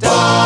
Bye.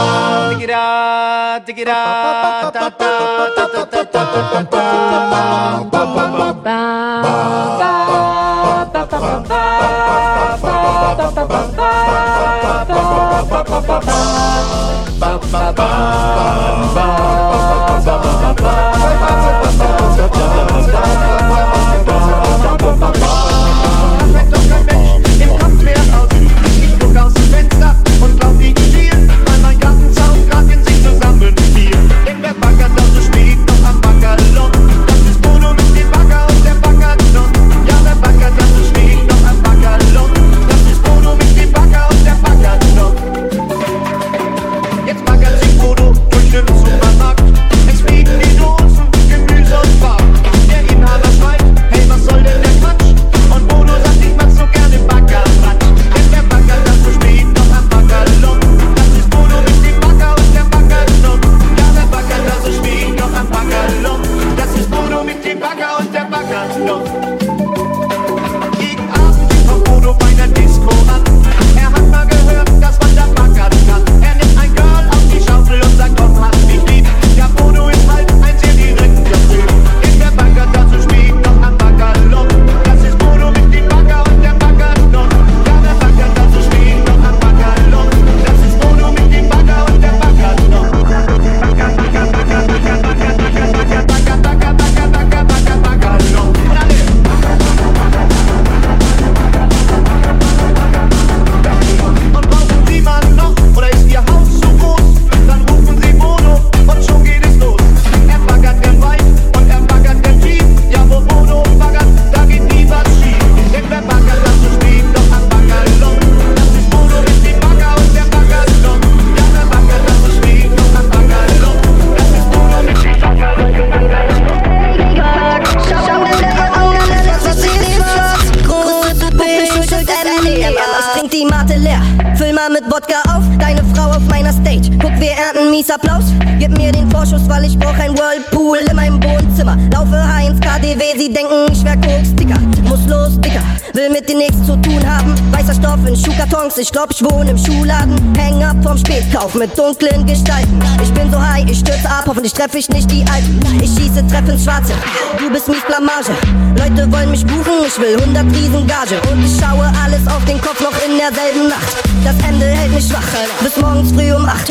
Job, ich wohne im Schuhladen, häng ab vom Spätkauf mit dunklen Gestalten. Ich bin so high, ich stürze ab, hoffentlich treffe ich nicht die Alten. Ich schieße, treffe ins Schwarze, du bist mies Blamage. Leute wollen mich buchen, ich will 100 Riesen Gage. Und ich schaue alles auf den Kopf noch in derselben Nacht. Das Ende hält mich wach, bis morgens früh um 8.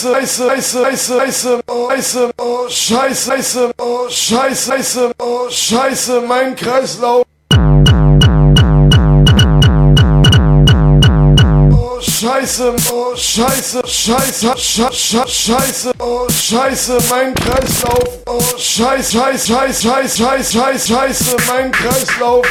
Scheiße, Scheiße, Scheiße, Scheiße, oh Scheiße, oh Scheiße, oh Scheiße, oh Scheiße, mein Kreislauf. Scheiße, oh Scheiße, Scheiße, Scheiße, Scheiße, oh Scheiße, mein Kreislauf, oh Scheiße, Scheiße, Scheiße, Scheiße, Scheiße, Scheiße, mein Kreislauf.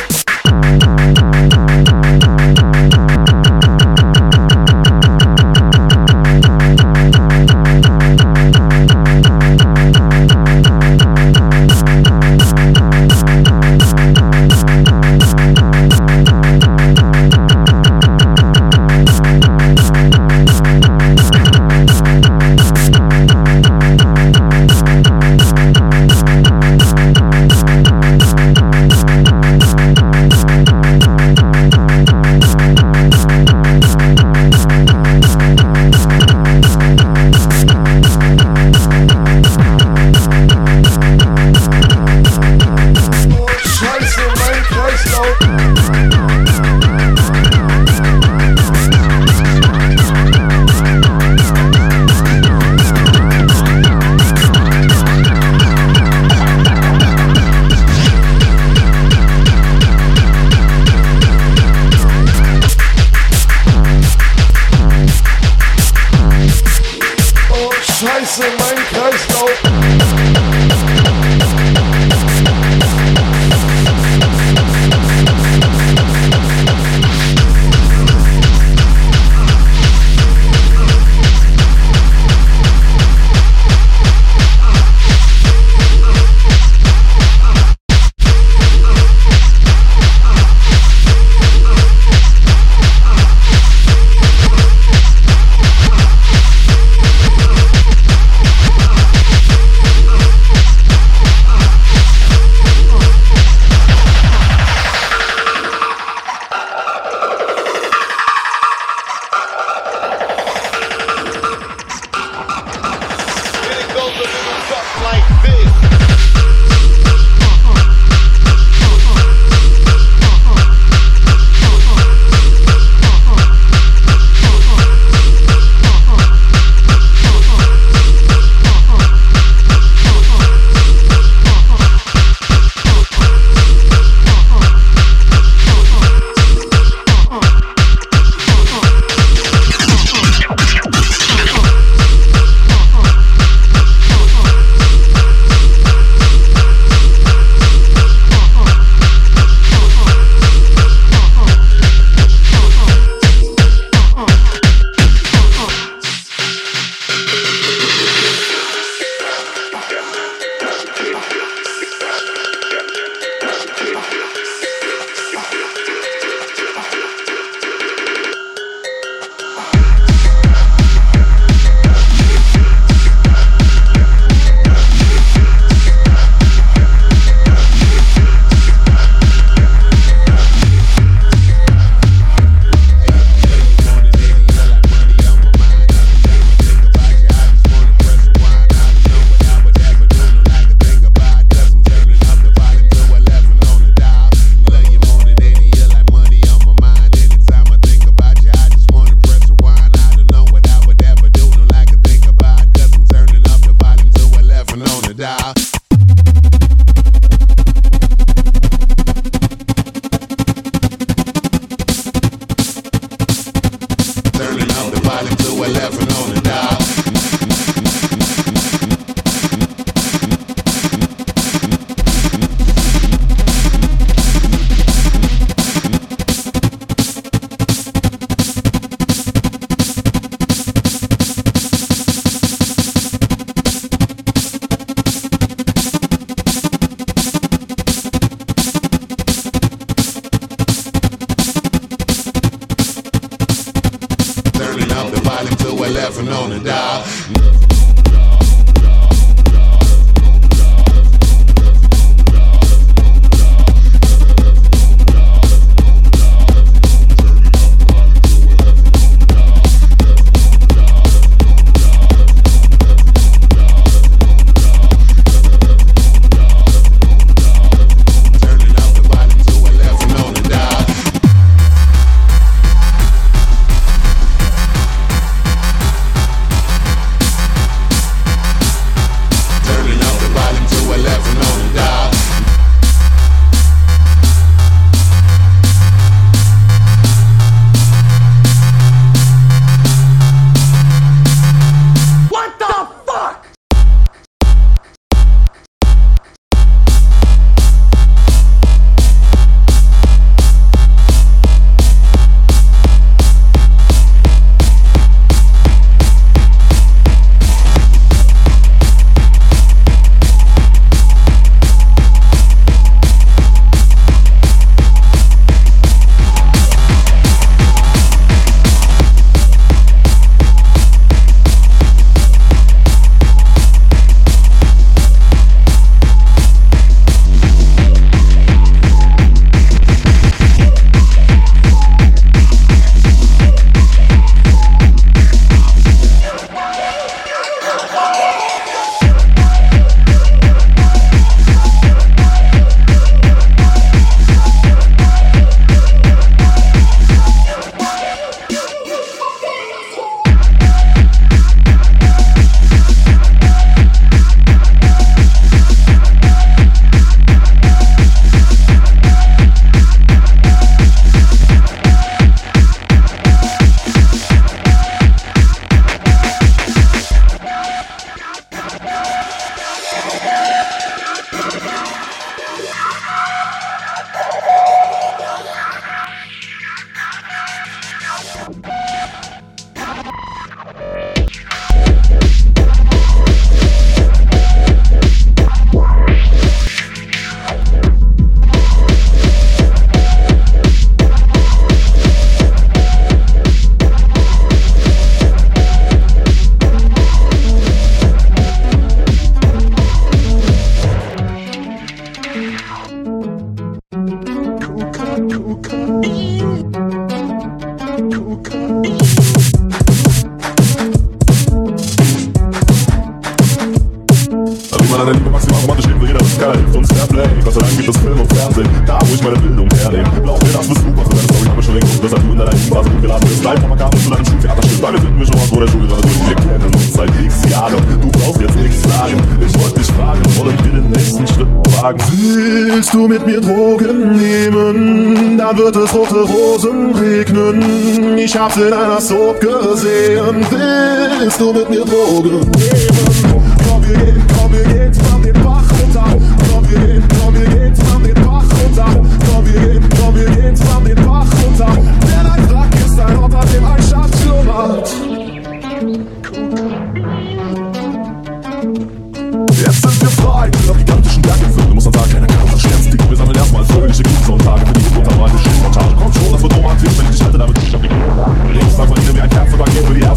Gut geladen bist. Live von Makaber zu deinem Schultheaterstück. Weil wir finden wir schon was vor der Schule dran durch. Wir kennen uns seit x Jahren. Du brauchst jetzt nichts sagen. Ich wollte dich fragen, wollen wir den nächsten Schritt wagen? Willst du mit mir Drogen nehmen? Dann wird es rote Rosen regnen. Ich hab's in einer Soap gesehen. Willst du mit mir Drogen nehmen? Komm, wir gehen, komm, wir gehen zusammen den Bach runter. Komm, wir gehen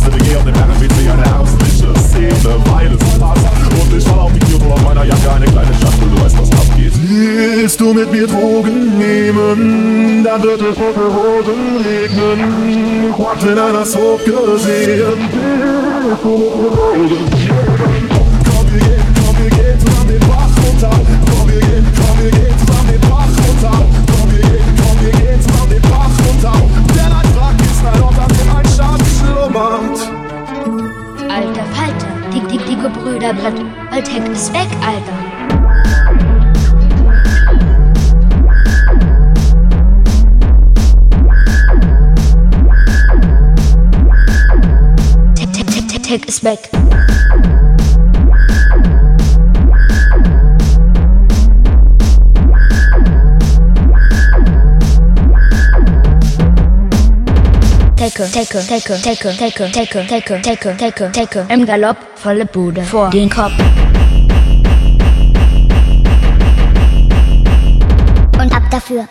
Kerzenbank für die erste WG auf dem RMWC eine herbstliche Szene, weil es passt. Und ich fall auf die und hol aus meiner Jacke eine kleine Schachtel, du weißt, was abgeht. Willst du mit mir Drogen nehmen, dann wird es rote Rosen regnen. Hab's in einer Soap gesehen. Willst du mit mir Drogen nehmen? Brüderbrett. Alltag ist weg, Alter. Tech ist weg. Tecke, Tecke, Tecke, Tecke, Tecke, Tecke, Tecke, Tecke, Tecke, Tecke, im Galopp, volle Bude, vor den Kopf. Und ab dafür.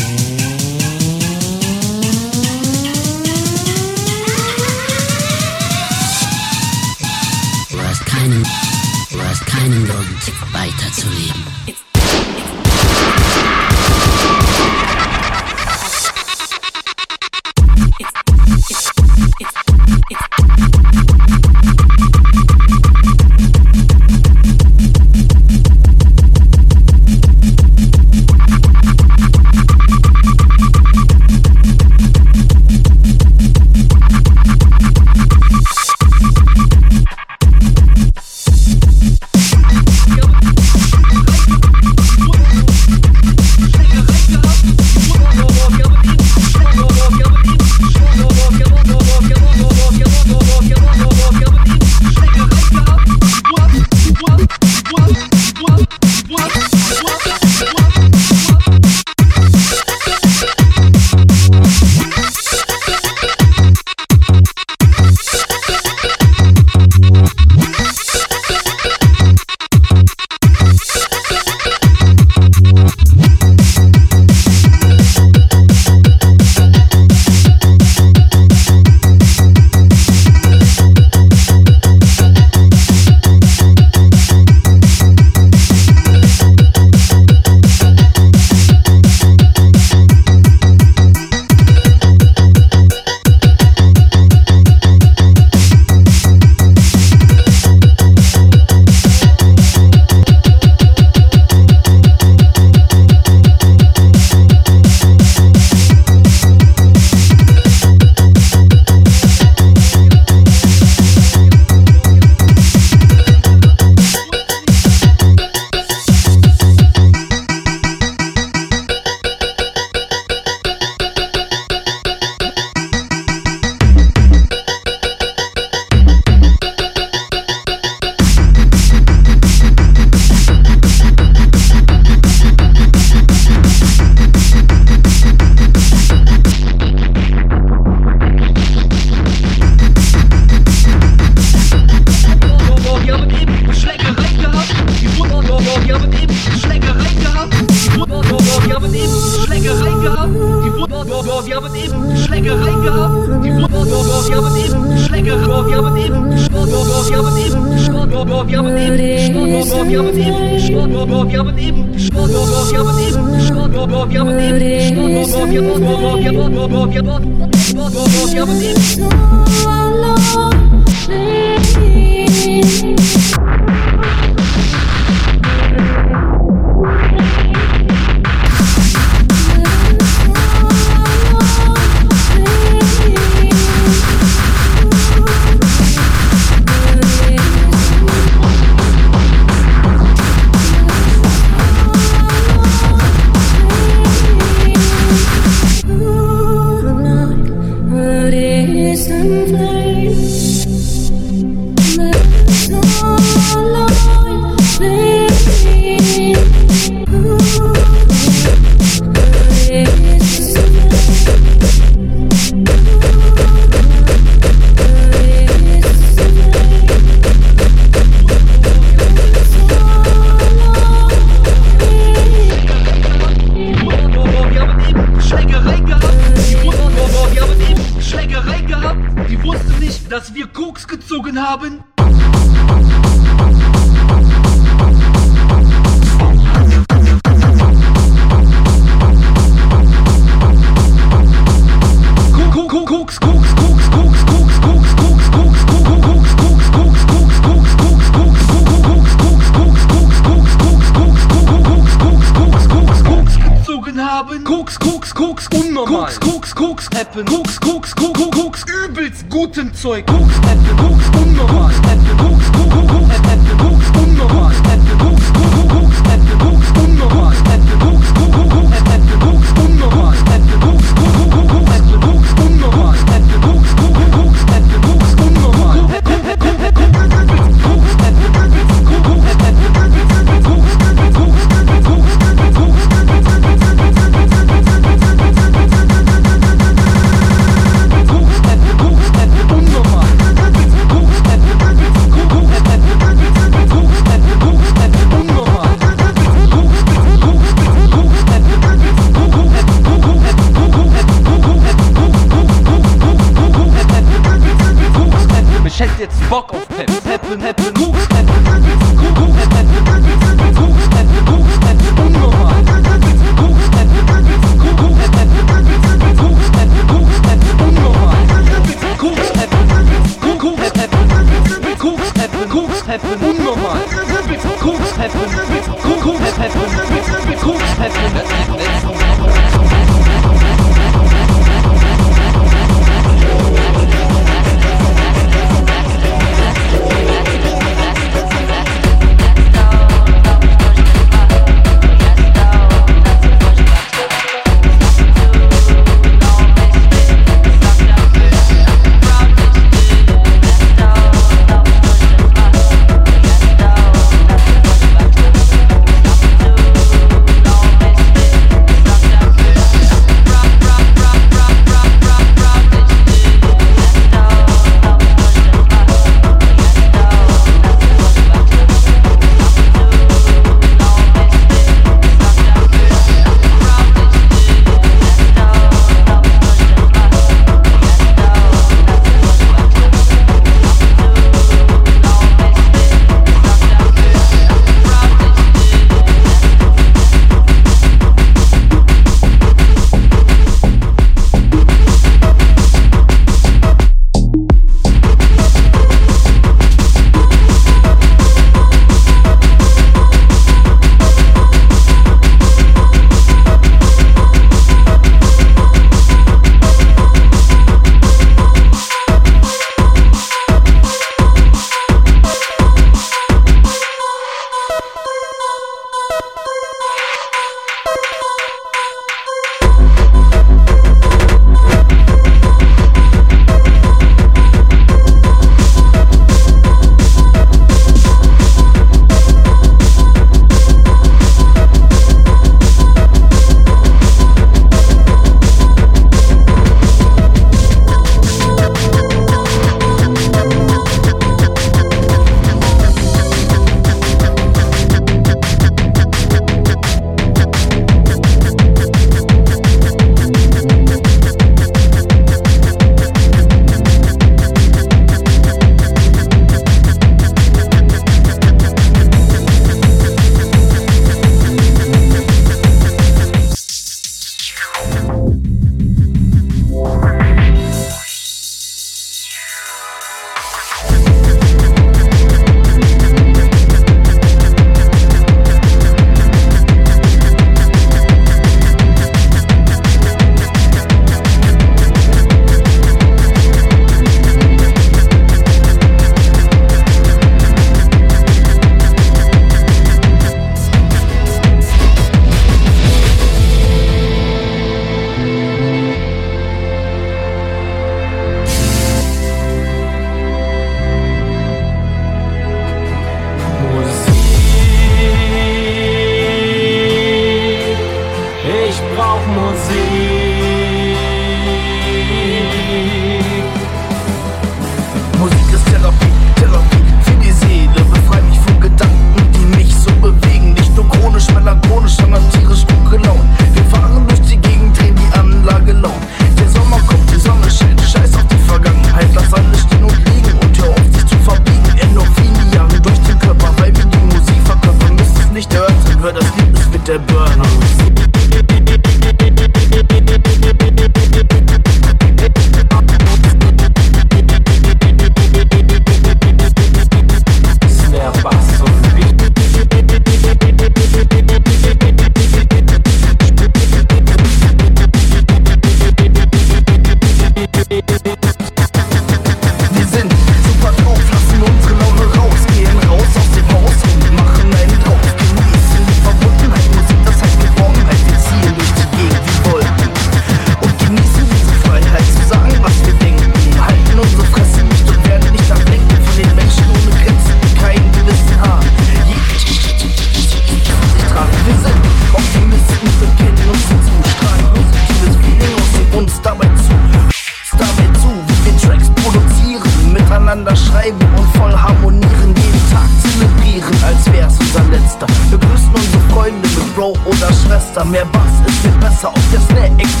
Auf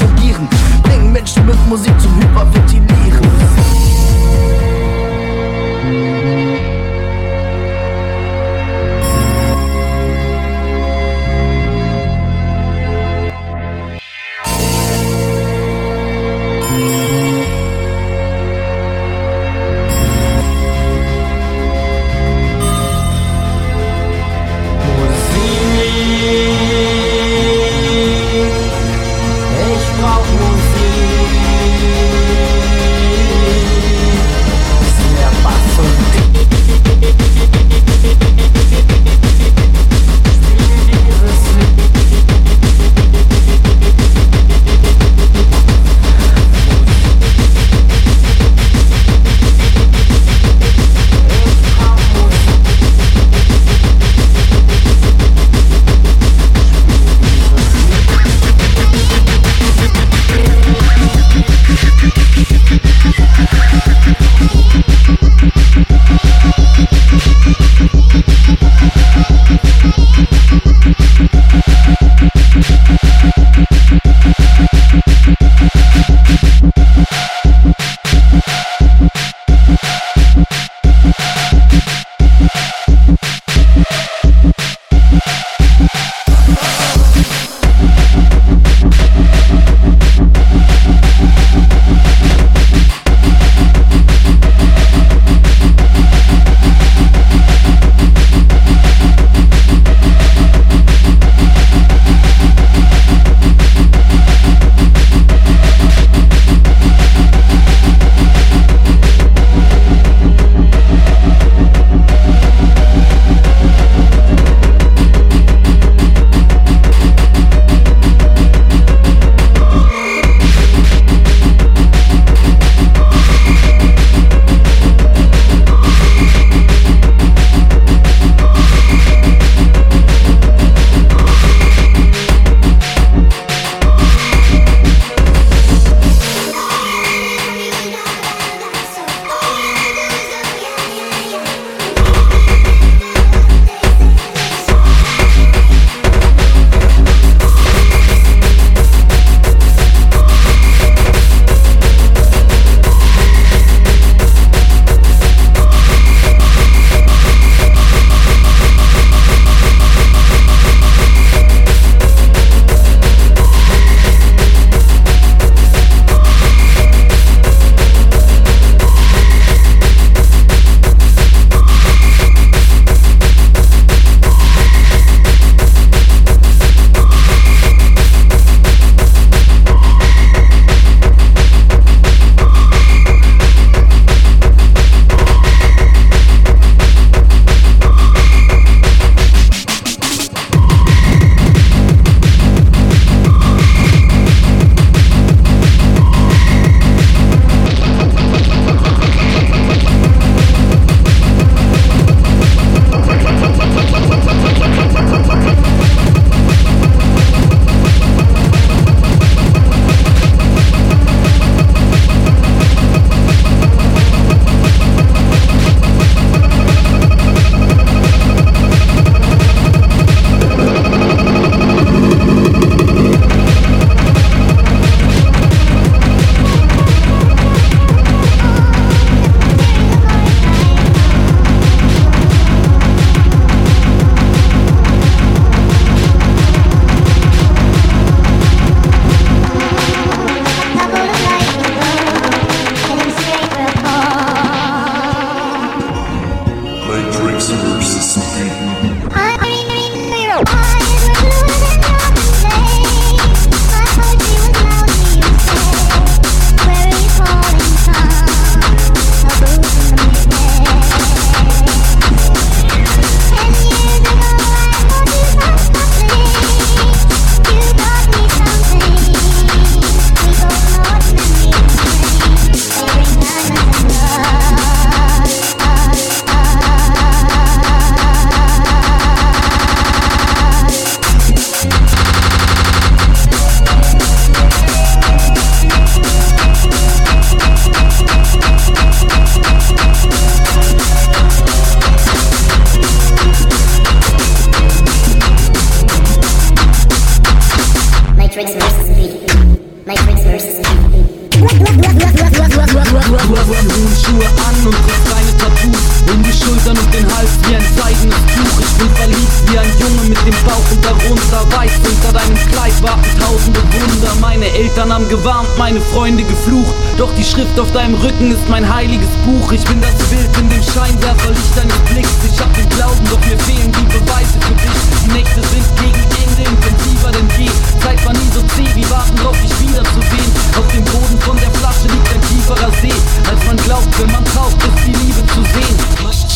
mit dem Bauch und darunter Weiß unter deinem Kleid warten tausende Wunder. Meine Eltern haben gewarnt, meine Freunde geflucht. Doch die Schrift auf deinem Rücken ist mein heiliges Buch. Ich bin das Bild in dem Scheinwerferlicht deines Blicks. Ich hab den Glauben, doch mir fehlen die Beweise für dich. Die Nächte sind gegen Ende intensiver denn je. Zeit war nie so zäh, wie warten drauf, dich wiederzusehen. Auf dem Boden von der Flasche liegt ein tieferer See. Als man glaubt, wenn man taucht, ist die Liebe zu sehen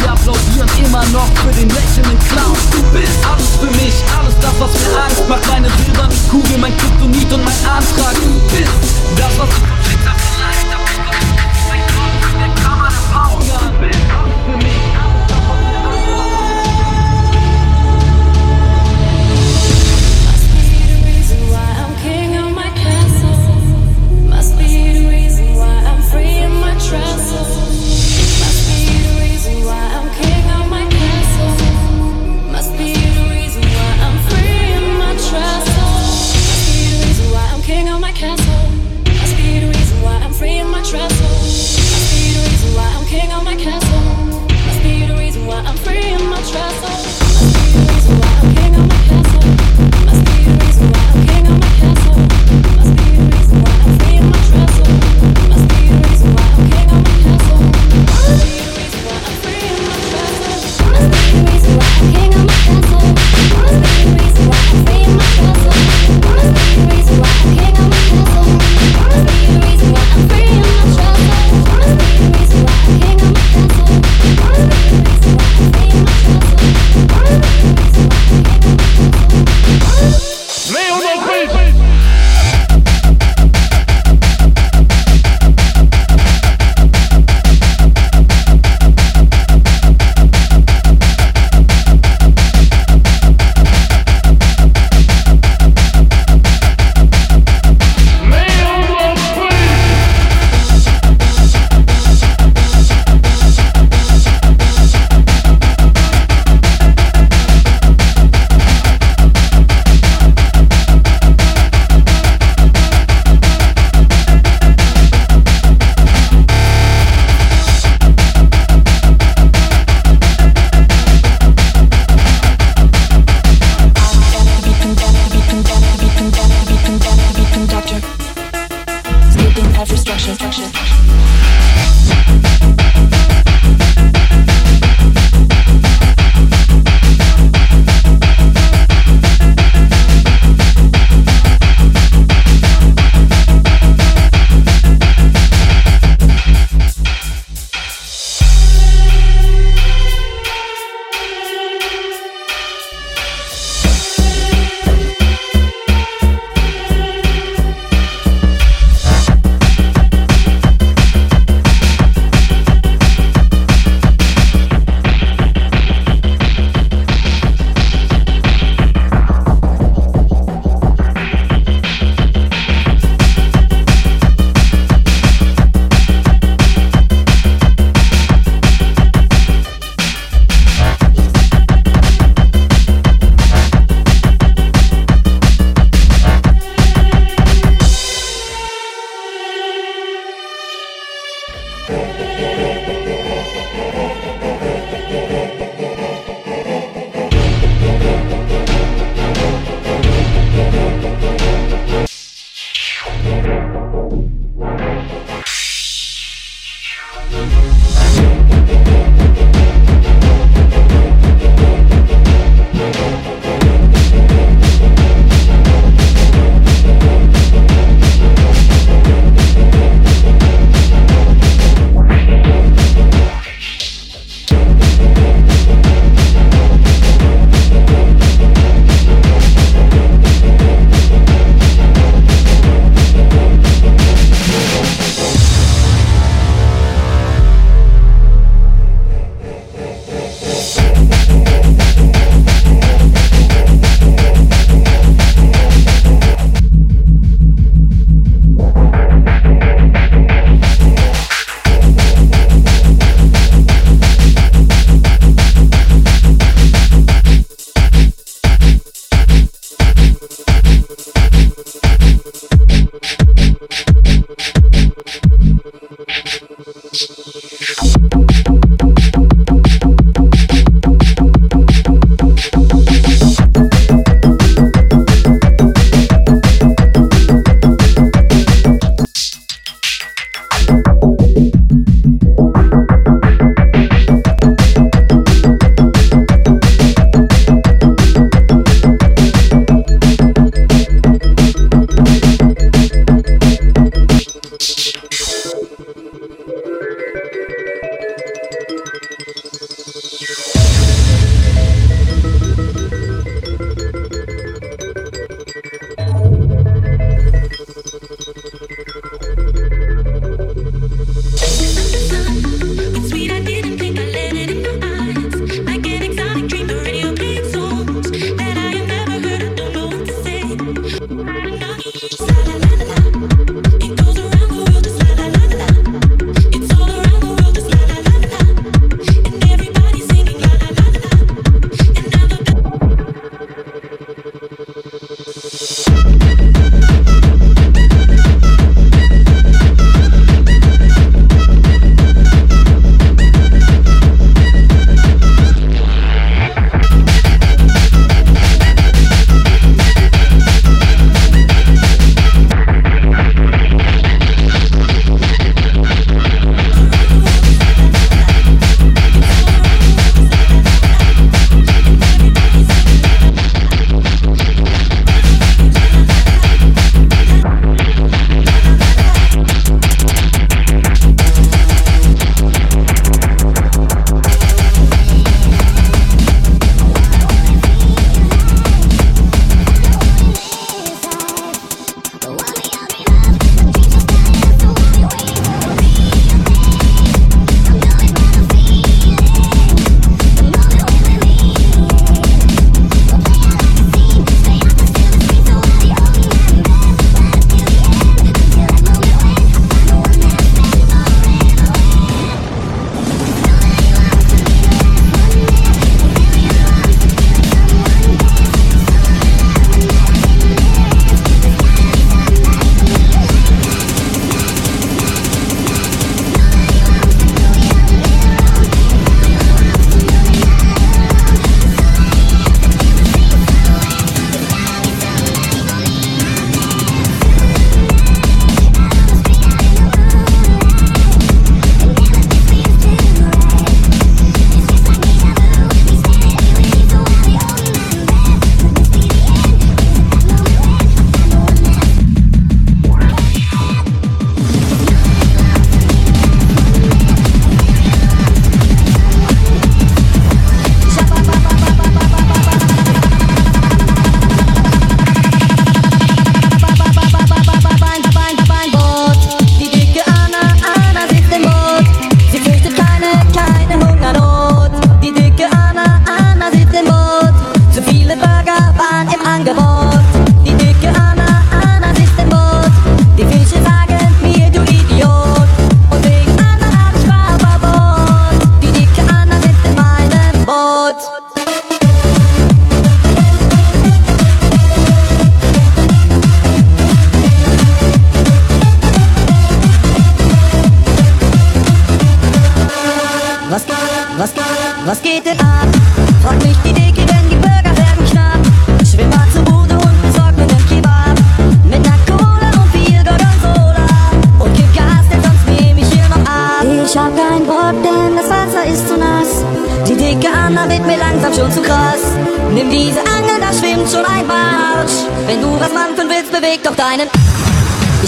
Sie applaudieren immer noch für den lächelnden Clown. Du bist alles für mich, alles das, was mir Angst macht Meine silberne Kugel, mein Kryptonit und mein Antrag. Du bist das, was ich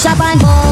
shop and go.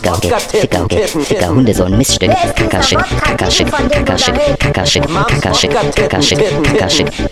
Morke, Fickerhunke, Fickerhunde, so ein Missstück, Kackerschick, Kackerschick, Kackerschick, Kackerschick, Kackerschick, Kackerschick,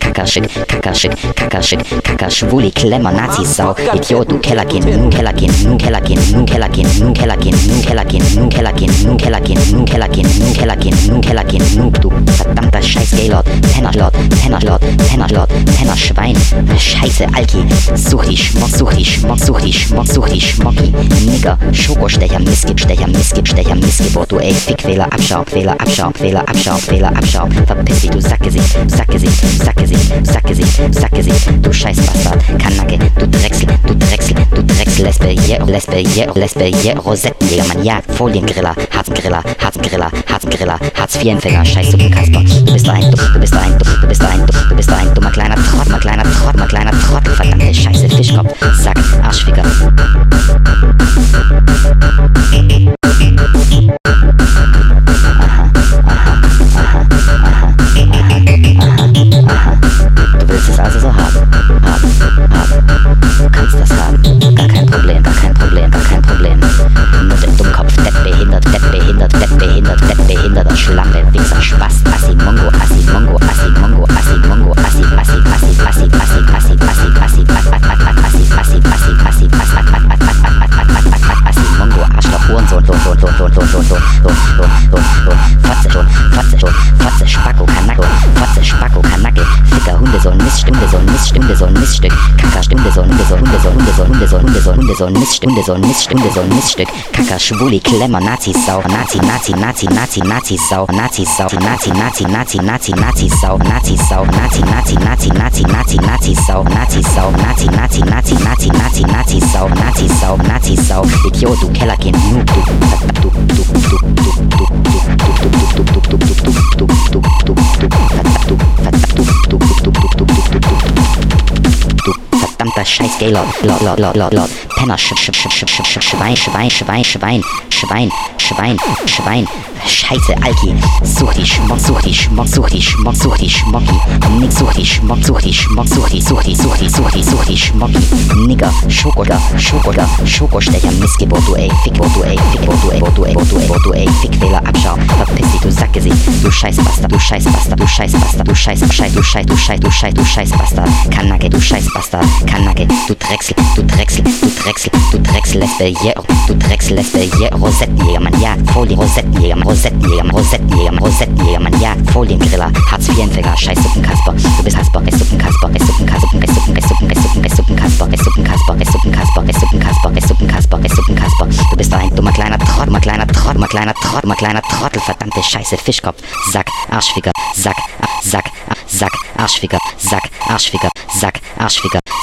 Kackerschick, Kackerschick, Kackerschick, Kackerschick, Kackerschwuli, Klemmer, Nazisau, Idiot, du Kellerkind, nun Kellerkind, nun Kellerkind, nun Kellerkind, nun Kellerkind, nun Kellerkind, nun Kellerkind, nun Kellerkind, nun Kellerkind, nun Kellerkind, nun Kellerkind, nun du verdammter Scheiß Gaylord, Pennerlord, Pennerlord, Pennerlord, Pennerschwein, Scheiße, Alki, such die Schmock, such die such die such die Schmocki, Nigger, Schokostecher, Mist, Missgibstecher, Missgibstecher, Missgeburt, du ey, Fickfehler, Abschau, Fehler, Abschau, Fehler, Abschau, Fehler, Abschau. Verpiss dich, du Sackgesicht, Sackgesicht, Sackgesicht, Sackgesicht, Sackgesicht, du Scheißbastard, Kanacke, du Drechsel, du Drechsel, du Drechsel, Lesbe, yeah, Lesbe, yeah, Lesbe, yeah, Rosettenjäger, Mann, ja, Foliengriller, Harzengriller, Harzengriller, Harzengriller, Hartz-IV-Empfänger, Scheißsuppenkasper. Du bist ein, du, du bist ein, du, du bist ein, du, du bist ein dummer kleiner Trott, mal kleiner Trott, mal kleiner Trottel, verdammte Scheiße, Fischkopf, Sack, Arschficker. Spaß. Hundesohn, Hundesohn, Hundesohn, Mist, Hundesohn, Mist, Hundesohn, Miststück, Kacker, Schwuli, Klemmer, Nazi-Sau, Nazi, Nazi, Nazi, Nazi, Nazi-Sau, Nazi-Sau, Nazi, Nazi, Nazi, Nazi, Nazi-Sau, Nazi-Sau, Nazi, Nazi, Nazi, Nazi, Nazi, Nazi-Sau, Nazi-Sau, Nazi, Nazi, Nazi, Nazi, Nazi, Nazi-Sau, Nazi-Sau, Nazi-Sau, Idiot, du Kellerkind, Noob, du, du, du, du, du, du, du, du, Du verdammter scheiß Gaylord, Lord, Lord, Lord, Lord, Lord, Penner, Sch, Sch, Sch, Sch, Sch, Sch, Schwein, Schwein, Schwein, Schwein, Schwein, Schwein, Schwein, Scheiße, Alki, such die Schmock, such die Schmock, such die Schmock, such die Schmocki, Nix, such die Schmock, such die Schmock, such die, such die, such die, such die, such die Schmocki, Nigger, Schokoder, Schokoder, Schokostecher, Missgeburt, du ey, Fickburt, du ey, Fickburt, du ey, du ey, du ey, du ey, Fickfehler, Abschau, verpiss dich, du Sackgesicht, du Scheißbastard, du Scheißbastard, du Scheißbastard, du Scheiß, Scheiß, du Scheiß, du Scheiß, du Scheiß, du Scheißbastard, Kanacke, du Scheißbastard, Kanacke, du Drechsel, du Drechsel, du Drechsel, du Drechsel, Lesbe, yeah, du Drechsel, Lesbe, yeah, Rosettenjäger, Mann, ja, Folien, Rosettenjäger, Rosettenjäger, Rosettenjäger, Mann, Rosettenjäger, Mann, ja, Foliengriller, Hartz-IV-Empfänger, Scheißsuppenkasper, du bist Hasper, Suppenkasper, Suppenkasper, Suppenkasper, Suppenkasper, Suppenkasper, Suppenkasper, Suppenkasper, Suppenkasper, Suppenkasper, Suppenkasper, du bist ein dummer kleiner Trott, dummer kleiner Trott, dummer kleiner Trott, dummer kleiner Trottel, verdammte Scheiße, Fischkopf, Sack, Arschficker, Sack, Sack, Sack, Arschficker, Sack, Arschficker, Sack, Arschficker,